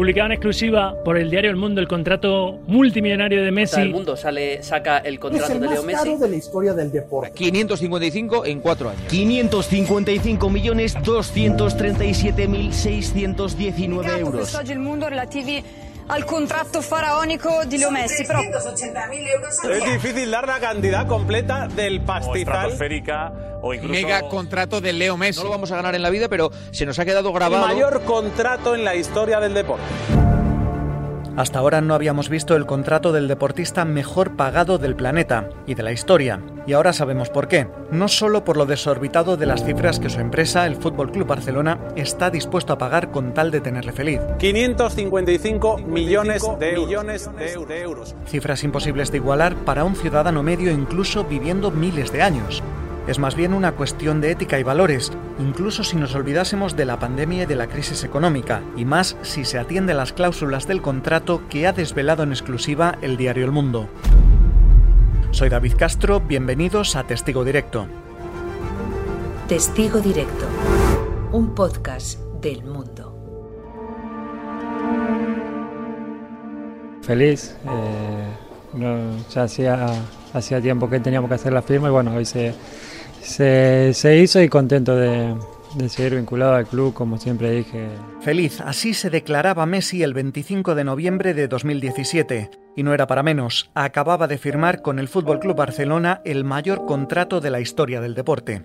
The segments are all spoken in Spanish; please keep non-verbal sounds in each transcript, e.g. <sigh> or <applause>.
publicaba en exclusiva por el diario El Mundo el contrato multimillonario de Messi. El Mundo sale, saca el contrato de Leo Messi. de la historia del deporte. 555 en cuatro años. 555 millones 237 mil 619 euros. Il mondo relativi al contratto faraonico di Leo Messi. Però Es difícil dar la cantidad completa del pastizal. o incluso Mega contrato de Leo Messi. No lo vamos a ganar en la vida, pero se nos ha quedado grabado. El mayor contrato en la historia del deporte. Hasta ahora no habíamos visto el contrato del deportista mejor pagado del planeta y de la historia. Y ahora sabemos por qué. No solo por lo desorbitado de las cifras que su empresa, el Fútbol Club Barcelona, está dispuesto a pagar con tal de tenerle feliz. 555 millones de euros. Millones de eu- de euros. Cifras imposibles de igualar para un ciudadano medio incluso viviendo miles de años. Es más bien una cuestión de ética y valores, incluso si nos olvidásemos de la pandemia y de la crisis económica, y más si se atiende a las cláusulas del contrato que ha desvelado en exclusiva el diario El Mundo. Soy David Castro, bienvenidos a Testigo Directo. Testigo Directo, un podcast del mundo. Feliz. eh, no, ya hacía, hacía tiempo que teníamos que hacer la firma y bueno, hoy se, se, se hizo y contento de, de seguir vinculado al club, como siempre dije. Feliz, así se declaraba Messi el 25 de noviembre de 2017. Y no era para menos, acababa de firmar con el Fútbol Club Barcelona el mayor contrato de la historia del deporte.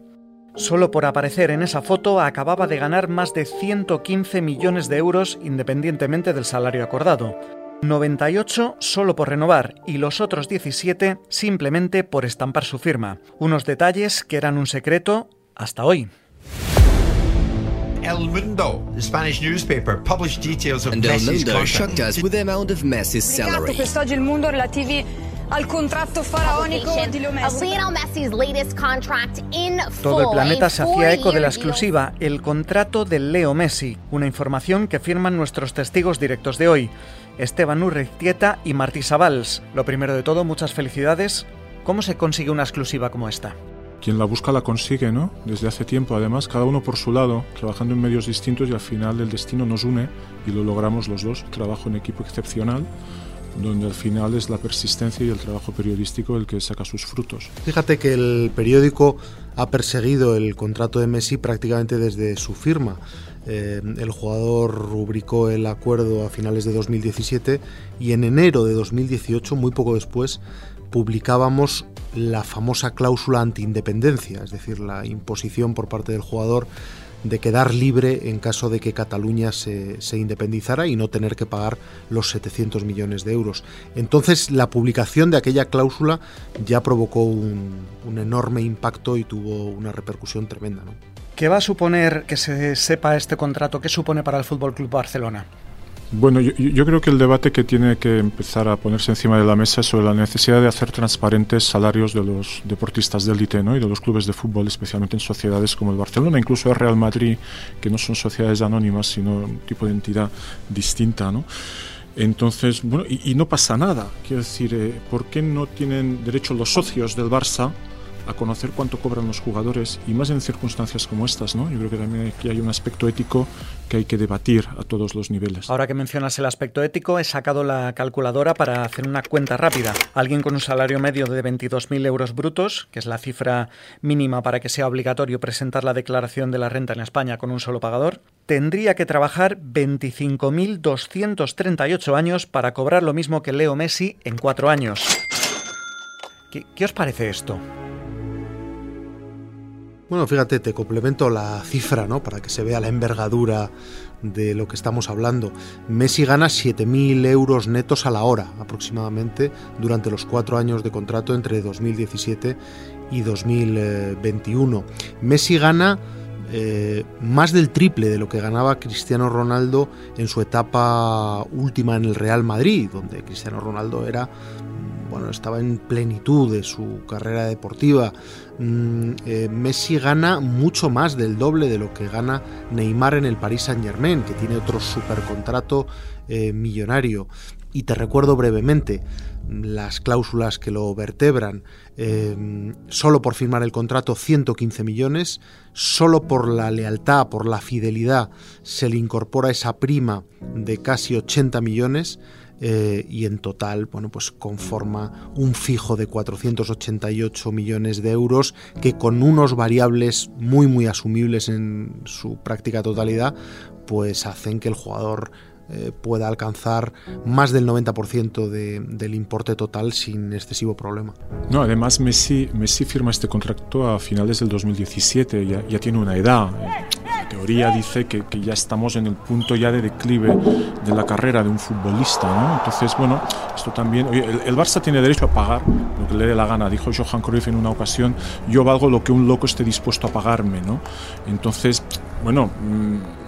Solo por aparecer en esa foto acababa de ganar más de 115 millones de euros independientemente del salario acordado. 98 solo por renovar y los otros 17 simplemente por estampar su firma. Unos detalles que eran un secreto hasta hoy. El Mundo, the Spanish newspaper, published details of And El Messi's Mundo shocked contract. us with the amount of Messi's salary. il relativi al contratto faraonico di Leo Messi. Lionel Messi's latest contract in Todo el full, planeta se hacía eco de la exclusiva, el contrato de Leo Messi, una información que firman nuestros testigos directos de hoy, Esteban Urreztieta y Martí Sabals. Lo primero de todo, muchas felicidades. ¿Cómo se consigue una exclusiva como esta? Quien la busca la consigue, ¿no? Desde hace tiempo, además, cada uno por su lado, trabajando en medios distintos y al final el destino nos une y lo logramos los dos. Trabajo en equipo excepcional, donde al final es la persistencia y el trabajo periodístico el que saca sus frutos. Fíjate que el periódico ha perseguido el contrato de Messi prácticamente desde su firma. Eh, el jugador rubricó el acuerdo a finales de 2017 y en enero de 2018, muy poco después, publicábamos la famosa cláusula anti-independencia, es decir, la imposición por parte del jugador de quedar libre en caso de que Cataluña se, independizara y no tener que pagar los 700 millones de euros. Entonces la publicación de aquella cláusula ya provocó un, enorme impacto y tuvo una repercusión tremenda. ¿Qué va a suponer que se sepa este contrato? ¿Qué supone para el Fútbol Club Barcelona? Bueno, yo, yo, creo que el debate que tiene que empezar a ponerse encima de la mesa es sobre la necesidad de hacer transparentes salarios de los deportistas de élite ¿no? y de los clubes de fútbol, especialmente en sociedades como el Barcelona, incluso el Real Madrid, que no son sociedades anónimas, sino un tipo de entidad distinta. ¿no? Entonces, bueno, y, y, no pasa nada. Quiero decir, eh, ¿por qué no tienen derecho los socios del Barça a conocer cuánto cobran los jugadores y más en circunstancias como estas, ¿no? Yo creo que también aquí hay un aspecto ético que hay que debatir a todos los niveles. Ahora que mencionas el aspecto ético, he sacado la calculadora para hacer una cuenta rápida. Alguien con un salario medio de 22.000 euros brutos, que es la cifra mínima para que sea obligatorio presentar la declaración de la renta en España con un solo pagador, tendría que trabajar 25.238 años para cobrar lo mismo que Leo Messi en cuatro años. ¿Qué, qué os parece esto? Bueno, fíjate, te complemento la cifra, ¿no? Para que se vea la envergadura de lo que estamos hablando. Messi gana 7.000 euros netos a la hora, aproximadamente, durante los cuatro años de contrato entre 2017 y 2021. Messi gana eh, más del triple de lo que ganaba Cristiano Ronaldo en su etapa última en el Real Madrid, donde Cristiano Ronaldo era bueno, estaba en plenitud de su carrera deportiva. Mm, eh, Messi gana mucho más del doble de lo que gana Neymar en el Paris Saint Germain, que tiene otro supercontrato eh, millonario. Y te recuerdo brevemente las cláusulas que lo vertebran. Eh, solo por firmar el contrato 115 millones, solo por la lealtad, por la fidelidad, se le incorpora esa prima de casi 80 millones. Eh, y en total, bueno, pues conforma un fijo de 488 millones de euros que con unos variables muy muy asumibles en su práctica totalidad, pues hacen que el jugador eh, pueda alcanzar más del 90% de, del importe total sin excesivo problema. No, además Messi, Messi firma este contrato a finales del 2017, ya, ya tiene una edad. Teoría dice que, que, ya estamos en el punto ya de declive de la carrera de un futbolista, ¿no? Entonces, bueno, esto también... Oye, el, Barça tiene derecho a pagar lo que le dé la gana, dijo Johan Cruyff en una ocasión, yo valgo lo que un loco esté dispuesto a pagarme, ¿no? Entonces, bueno... Mmm,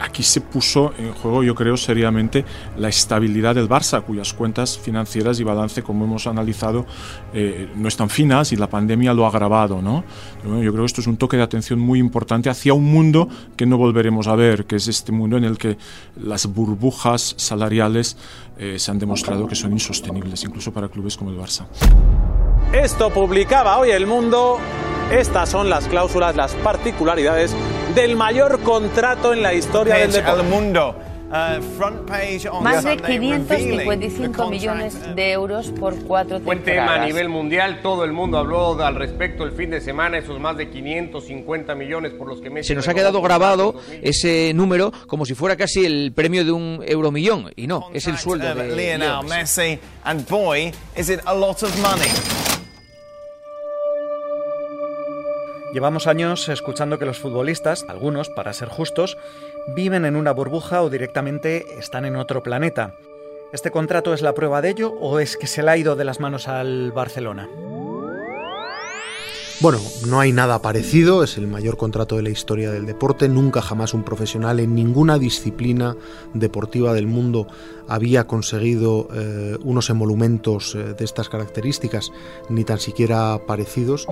aquí se puso en juego, yo creo, seriamente la estabilidad del Barça, cuyas cuentas financieras y balance, como hemos analizado, eh, no están finas y la pandemia lo ha agravado. ¿no? Yo creo que esto es un toque de atención muy importante hacia un mundo que no volveremos a ver, que es este mundo en el que las burbujas salariales eh, se han demostrado que son insostenibles, incluso para clubes como el Barça. Esto publicaba hoy el mundo. Estas son las cláusulas, las particularidades del mayor contrato en la historia del deporte. El mundo. Uh, Más de 555 millones de euros por cuatro temporadas. Buen tema a nivel mundial, todo el mundo habló al respecto el fin de semana, esos más de 550 millones por los que Messi... Se nos ha quedado grabado ese número como si fuera casi el premio de un euromillón, y no, es el sueldo de Lionel Messi, and boy, is it a lot of money. Llevamos años escuchando que los futbolistas, algunos, para ser justos, viven en una burbuja o directamente están en otro planeta. ¿Este contrato es la prueba de ello o es que se le ha ido de las manos al Barcelona? Bueno, no hay nada parecido, es el mayor contrato de la historia del deporte, nunca jamás un profesional en ninguna disciplina deportiva del mundo había conseguido eh, unos emolumentos eh, de estas características, ni tan siquiera parecidos.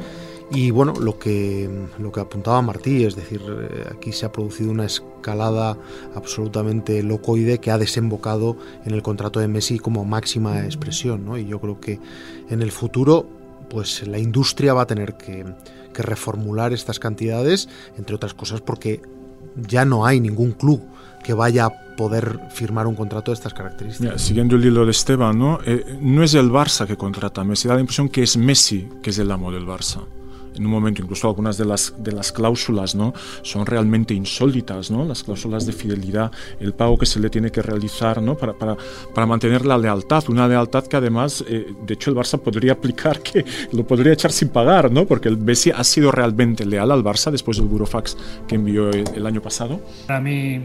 Y bueno, lo que, lo que apuntaba Martí, es decir, eh, aquí se ha producido una escalada absolutamente locoide que ha desembocado en el contrato de Messi como máxima expresión. Y yo creo que en el futuro pues la industria va a tener que, reformular estas cantidades, entre otras cosas porque ya no hay ningún club que vaya a poder firmar un contrato de estas características. Siguiendo el hilo de Esteban, ¿no? Eh, no es el Barça que contrata a Messi, da la impresión que es Messi que es el amo del Barça en un momento, incluso algunas de las, de las cláusulas ¿no? son realmente insólitas, ¿no? las cláusulas de fidelidad, el pago que se le tiene que realizar ¿no? para, para, para mantener la lealtad, una lealtad que además, eh, de hecho, el Barça podría aplicar que lo podría echar sin pagar, ¿no? porque el Messi ha sido realmente leal al Barça después del burofax que envió el, el año pasado. Para mí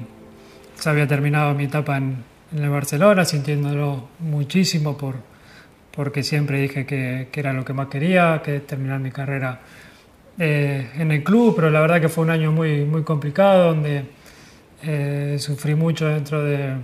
se había terminado mi etapa en, en el Barcelona, sintiéndolo muchísimo por, porque siempre dije que, que, era lo que más quería, que terminar mi carrera eh, en el club, pero la verdad que fue un año muy, muy complicado, donde eh, sufrí mucho dentro de,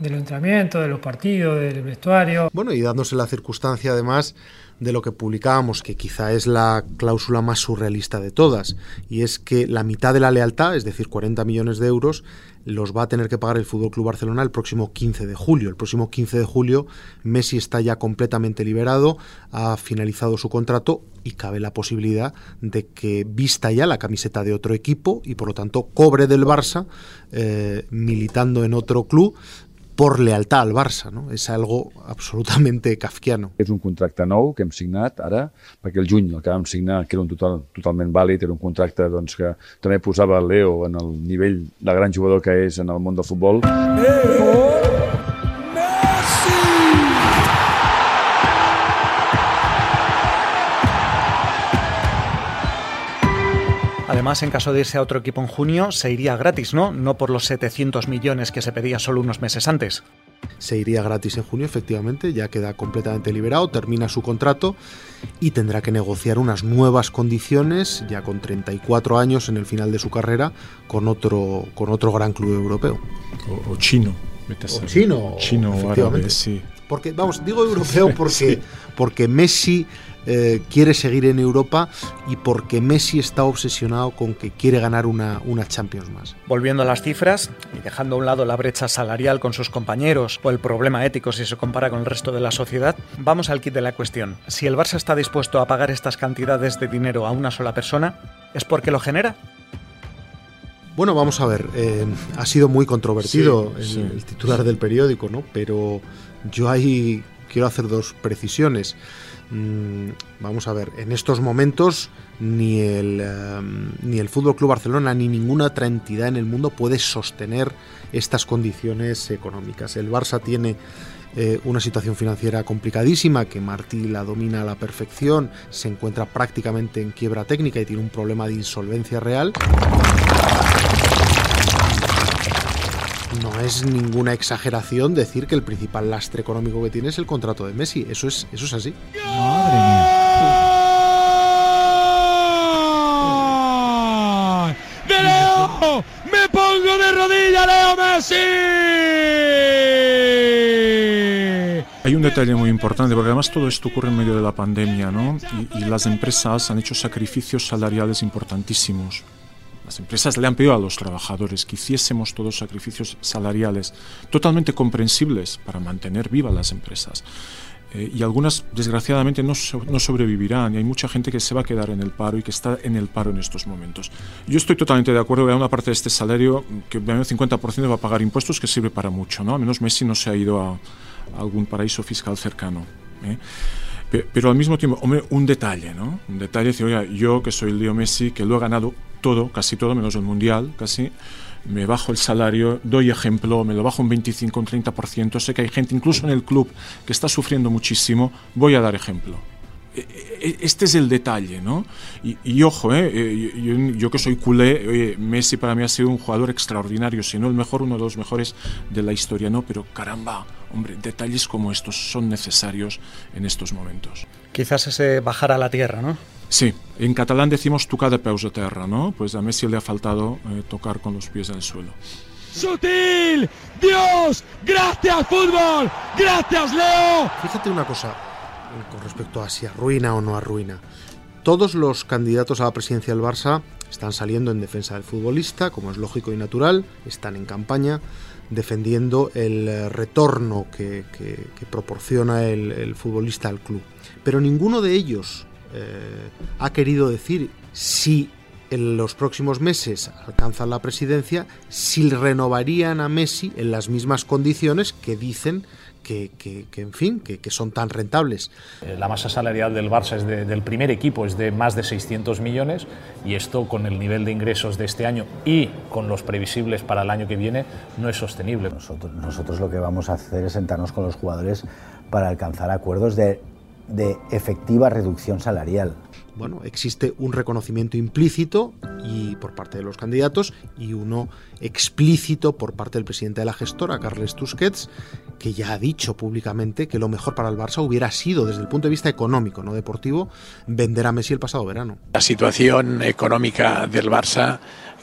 del entrenamiento, de los partidos, del vestuario. Bueno, y dándose la circunstancia además de lo que publicábamos, que quizá es la cláusula más surrealista de todas, y es que la mitad de la lealtad, es decir, 40 millones de euros, los va a tener que pagar el Fútbol Club Barcelona el próximo 15 de julio. El próximo 15 de julio Messi está ya completamente liberado, ha finalizado su contrato y cabe la posibilidad de que vista ya la camiseta de otro equipo y por lo tanto cobre del Barça eh, militando en otro club por lealtad al Barça, no? És algo absolutamente kafkiano. És un contracte nou que hem signat ara, perquè el juny el que vam signar, que era un total, totalment vàlid, era un contracte doncs, que també posava Leo en el nivell de gran jugador que és en el món del futbol. Leo Además, en caso de irse a otro equipo en junio, se iría gratis, ¿no? No por los 700 millones que se pedía solo unos meses antes. Se iría gratis en junio, efectivamente, ya queda completamente liberado, termina su contrato y tendrá que negociar unas nuevas condiciones, ya con 34 años en el final de su carrera, con otro, con otro gran club europeo. O, o chino. O chino. Chino árabe, sí. Porque, vamos, digo europeo <laughs> porque, porque Messi eh, quiere seguir en Europa y porque Messi está obsesionado con que quiere ganar una, una Champions más. Volviendo a las cifras y dejando a un lado la brecha salarial con sus compañeros o el problema ético si se compara con el resto de la sociedad, vamos al kit de la cuestión. Si el Barça está dispuesto a pagar estas cantidades de dinero a una sola persona, ¿es porque lo genera? Bueno, vamos a ver, eh, ha sido muy controvertido el, titular del periódico, ¿no? Pero yo ahí quiero hacer dos precisiones. Mm, vamos a ver, en estos momentos ni el, em, ni el Fútbol Club Barcelona ni ninguna otra entidad en el mundo puede sostener estas condiciones económicas. El Barça tiene eh, una situación financiera complicadísima que Martí la domina a la perfección, se encuentra prácticamente en quiebra técnica y tiene un problema de insolvencia real. No es ninguna exageración decir que el principal lastre económico que tiene es el contrato de Messi. Eso es, eso es así. Madre mía. ¡De Leo! ¡Me pongo de rodilla, Leo Messi! Hay un detalle muy importante, porque además todo esto ocurre en medio de la pandemia, ¿no? y las empresas han hecho sacrificios salariales importantísimos. Las empresas le han pedido a los trabajadores que hiciésemos todos sacrificios salariales totalmente comprensibles para mantener vivas las empresas. Eh, y algunas, desgraciadamente, no, no, sobrevivirán. Y hay mucha gente que se va a quedar en el paro y que está en el paro en estos momentos. Yo estoy totalmente de acuerdo que una parte de este salario que el 50% va a pagar impuestos, que sirve para mucho. ¿no? A menos Messi no se ha ido a, algún paraíso fiscal cercano. ¿eh? Pero al mismo tiempo, hombre, un detalle, ¿no? Un detalle, decir, oye, yo que soy el Leo Messi, que lo he ganado todo, casi todo, menos el Mundial, casi, me bajo el salario, doy ejemplo, me lo bajo un 25, un 30%, sé que hay gente, incluso en el club, que está sufriendo muchísimo, voy a dar ejemplo. E, e, e, este es el detalle, ¿no? Y, ojo, ¿eh? eh yo, que soy culé, Messi para mí ha sido un jugador extraordinario, si no el mejor, uno de los mejores de la historia, ¿no? Pero caramba, hombre, detalles como estos son necesarios en estos momentos. Quizás ese bajar a la tierra, ¿no? Sí, en catalán decimos tocar de peus a tierra, ¿no? Pues a Messi le ha faltado eh, tocar con los pies en el suelo. ¡Sutil! ¡Dios! ¡Gracias, fútbol! ¡Gracias, Leo! Fíjate una cosa con respecto a si arruina o no arruina. Todos los candidatos a la presidencia del Barça están saliendo en defensa del futbolista, como es lógico y natural, están en campaña defendiendo el eh, retorno que, proporciona el, futbolista al club. Pero ninguno de ellos eh, ha querido decir si en los próximos meses alcanzan la presidencia, si renovarían a Messi en las mismas condiciones que dicen que, en fin, que, son tan rentables. Eh, la masa salarial del Barça es del primer equipo es de más de 600 millones y esto con el nivel de ingresos de este año y con los previsibles para el año que viene no es sostenible. Nosotros, nosotros lo que vamos a hacer es sentarnos con los jugadores para alcanzar acuerdos de, de efectiva reducción salarial bueno, existe un reconocimiento implícito y por parte de los candidatos y uno explícito por parte del presidente de la gestora, Carles Tusquets, que ya ha dicho públicamente que lo mejor para el Barça hubiera sido, desde el punto de vista económico, no deportivo, vender a Messi el pasado verano. La situación económica del Barça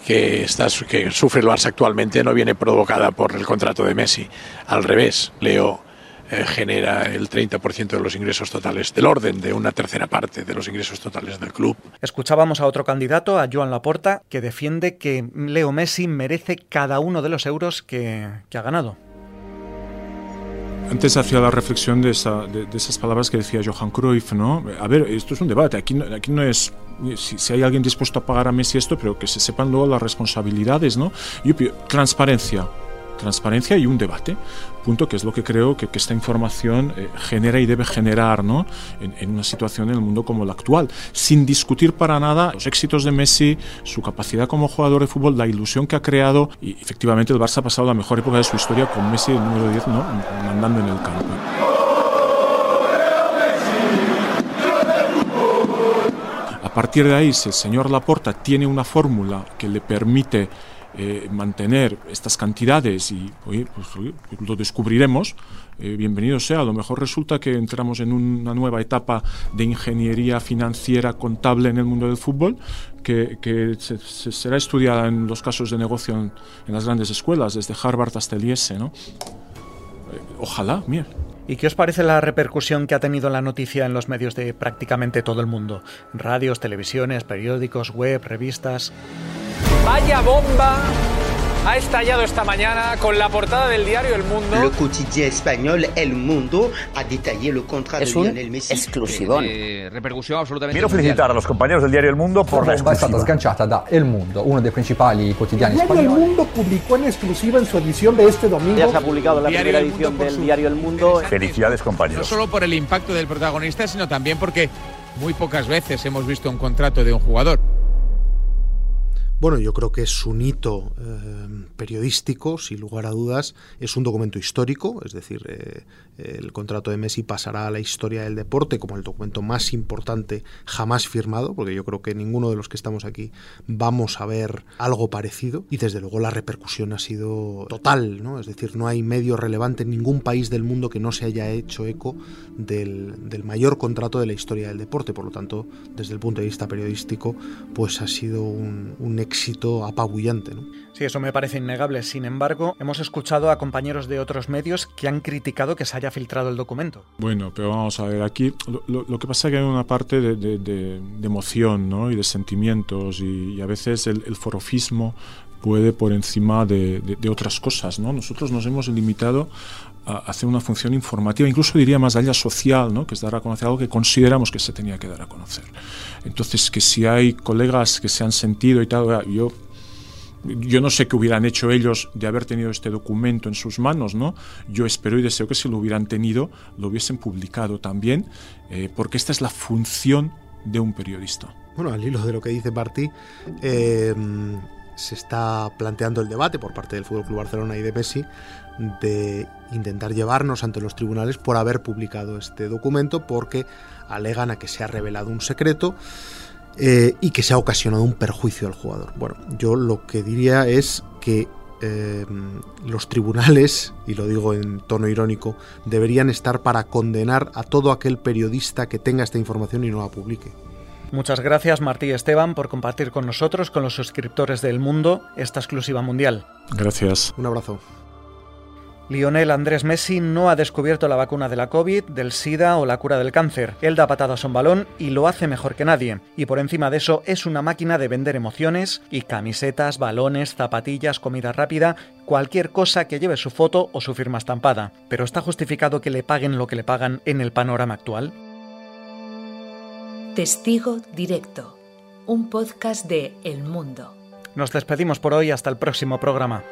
que, está, que sufre el Barça actualmente no viene provocada por el contrato de Messi. Al revés, Leo eh, genera el 30% de los ingresos totales, del orden de una tercera parte de los ingresos totales del club. Escuchábamos a otro candidato, a Joan Laporta, que defiende que Leo Messi merece cada uno de los euros que, ha ganado. Antes hacía la reflexión de, esas palabras que decía Johan Cruyff, ¿no? A ver, esto es un debate, aquí, aquí no es si, si, hay alguien dispuesto a pagar a Messi esto, pero que se sepan luego las responsabilidades, ¿no? Yo, transparencia, transparencia y un debate, punto que es lo que creo que, esta información eh, genera y debe generar ¿no? en, una situación en el mundo como la actual, sin discutir para nada los éxitos de Messi, su capacidad como jugador de fútbol, la ilusión que ha creado y efectivamente el Barça ha pasado la mejor época de su historia con Messi el número 10 ¿no? mandando en el campo. A partir de ahí, si el señor Laporta tiene una fórmula que le permite eh, mantener estas cantidades y pues, lo descubriremos, eh, bienvenido sea. A lo mejor resulta que entramos en una nueva etapa de ingeniería financiera contable en el mundo del fútbol que, será estudiada en los casos de negocio en, las grandes escuelas, desde Harvard hasta el IES. ¿no? Eh, ojalá, mira. ¿Y qué os parece la repercusión que ha tenido la noticia en los medios de prácticamente todo el mundo? Radios, televisiones, periódicos, web, revistas. Vaya bomba ha estallado esta mañana con la portada del diario El Mundo. El quotidien español El Mundo ha detallado el contrato es de un Lionel Messi. exclusivón. Eh, repercusión absolutamente Quiero felicitar a los compañeros del diario El Mundo por la, bomba è stata sganciata da El Mundo, uno dei principali quotidiani El diario El. Mundo publicó en exclusiva en su edición de este domingo. Ya se ha publicado la primera edición del diario El Mundo. Felicidades, No compañeros. solo por el impacto del protagonista, sino también porque muy pocas veces hemos visto un contrato de un jugador. Bueno, yo creo que es un hito eh, periodístico, sin lugar a dudas. Es un documento histórico, es decir, eh, el contrato de Messi pasará a la historia del deporte como el documento más importante jamás firmado, porque yo creo que ninguno de los que estamos aquí vamos a ver algo parecido. Y desde luego la repercusión ha sido total, ¿no? Es decir, no hay medio relevante en ningún país del mundo que no se haya hecho eco del, del mayor contrato de la historia del deporte. Por lo tanto, desde el punto de vista periodístico, pues ha sido un, un éxito apabullante. ¿no? Sí, eso me parece innegable. Sin embargo, hemos escuchado a compañeros de otros medios que han criticado que se haya filtrado el documento. Bueno, pero vamos a ver, aquí lo, que pasa es que hay una parte de, de- de- de emoción ¿no? y de sentimientos y, y a veces el, el forofismo puede por encima de, de- de otras cosas. ¿no? Nosotros nos hemos limitado hacer una función informativa, incluso diría más allá social, ¿no? que es dar a conocer algo que consideramos que se tenía que dar a conocer. Entonces, que si hay colegas que se han sentido y tal, yo yo no sé qué hubieran hecho ellos de haber tenido este documento en sus manos, ¿no? Yo espero y deseo que si lo hubieran tenido, lo hubiesen publicado también, eh, porque esta es la función de un periodista. Bueno, al hilo de lo que dice Martí, eh, se está planteando el debate por parte del Fútbol Club Barcelona y de Messi de intentar llevarnos ante los tribunales por haber publicado este documento porque alegan a que se ha revelado un secreto eh, y que se ha ocasionado un perjuicio al jugador. Bueno, yo lo que diría es que eh, los tribunales, y lo digo en tono irónico, deberían estar para condenar a todo aquel periodista que tenga esta información y no la publique. Muchas gracias Martí y Esteban por compartir con nosotros, con los suscriptores del mundo, esta exclusiva mundial. Gracias. Un abrazo. Lionel Andrés Messi no ha descubierto la vacuna de la COVID, del SIDA o la cura del cáncer. Él da patadas a un balón y lo hace mejor que nadie. Y por encima de eso es una máquina de vender emociones y camisetas, balones, zapatillas, comida rápida, cualquier cosa que lleve su foto o su firma estampada. Pero ¿está justificado que le paguen lo que le pagan en el panorama actual? Testigo Directo, un podcast de El Mundo. Nos despedimos por hoy hasta el próximo programa.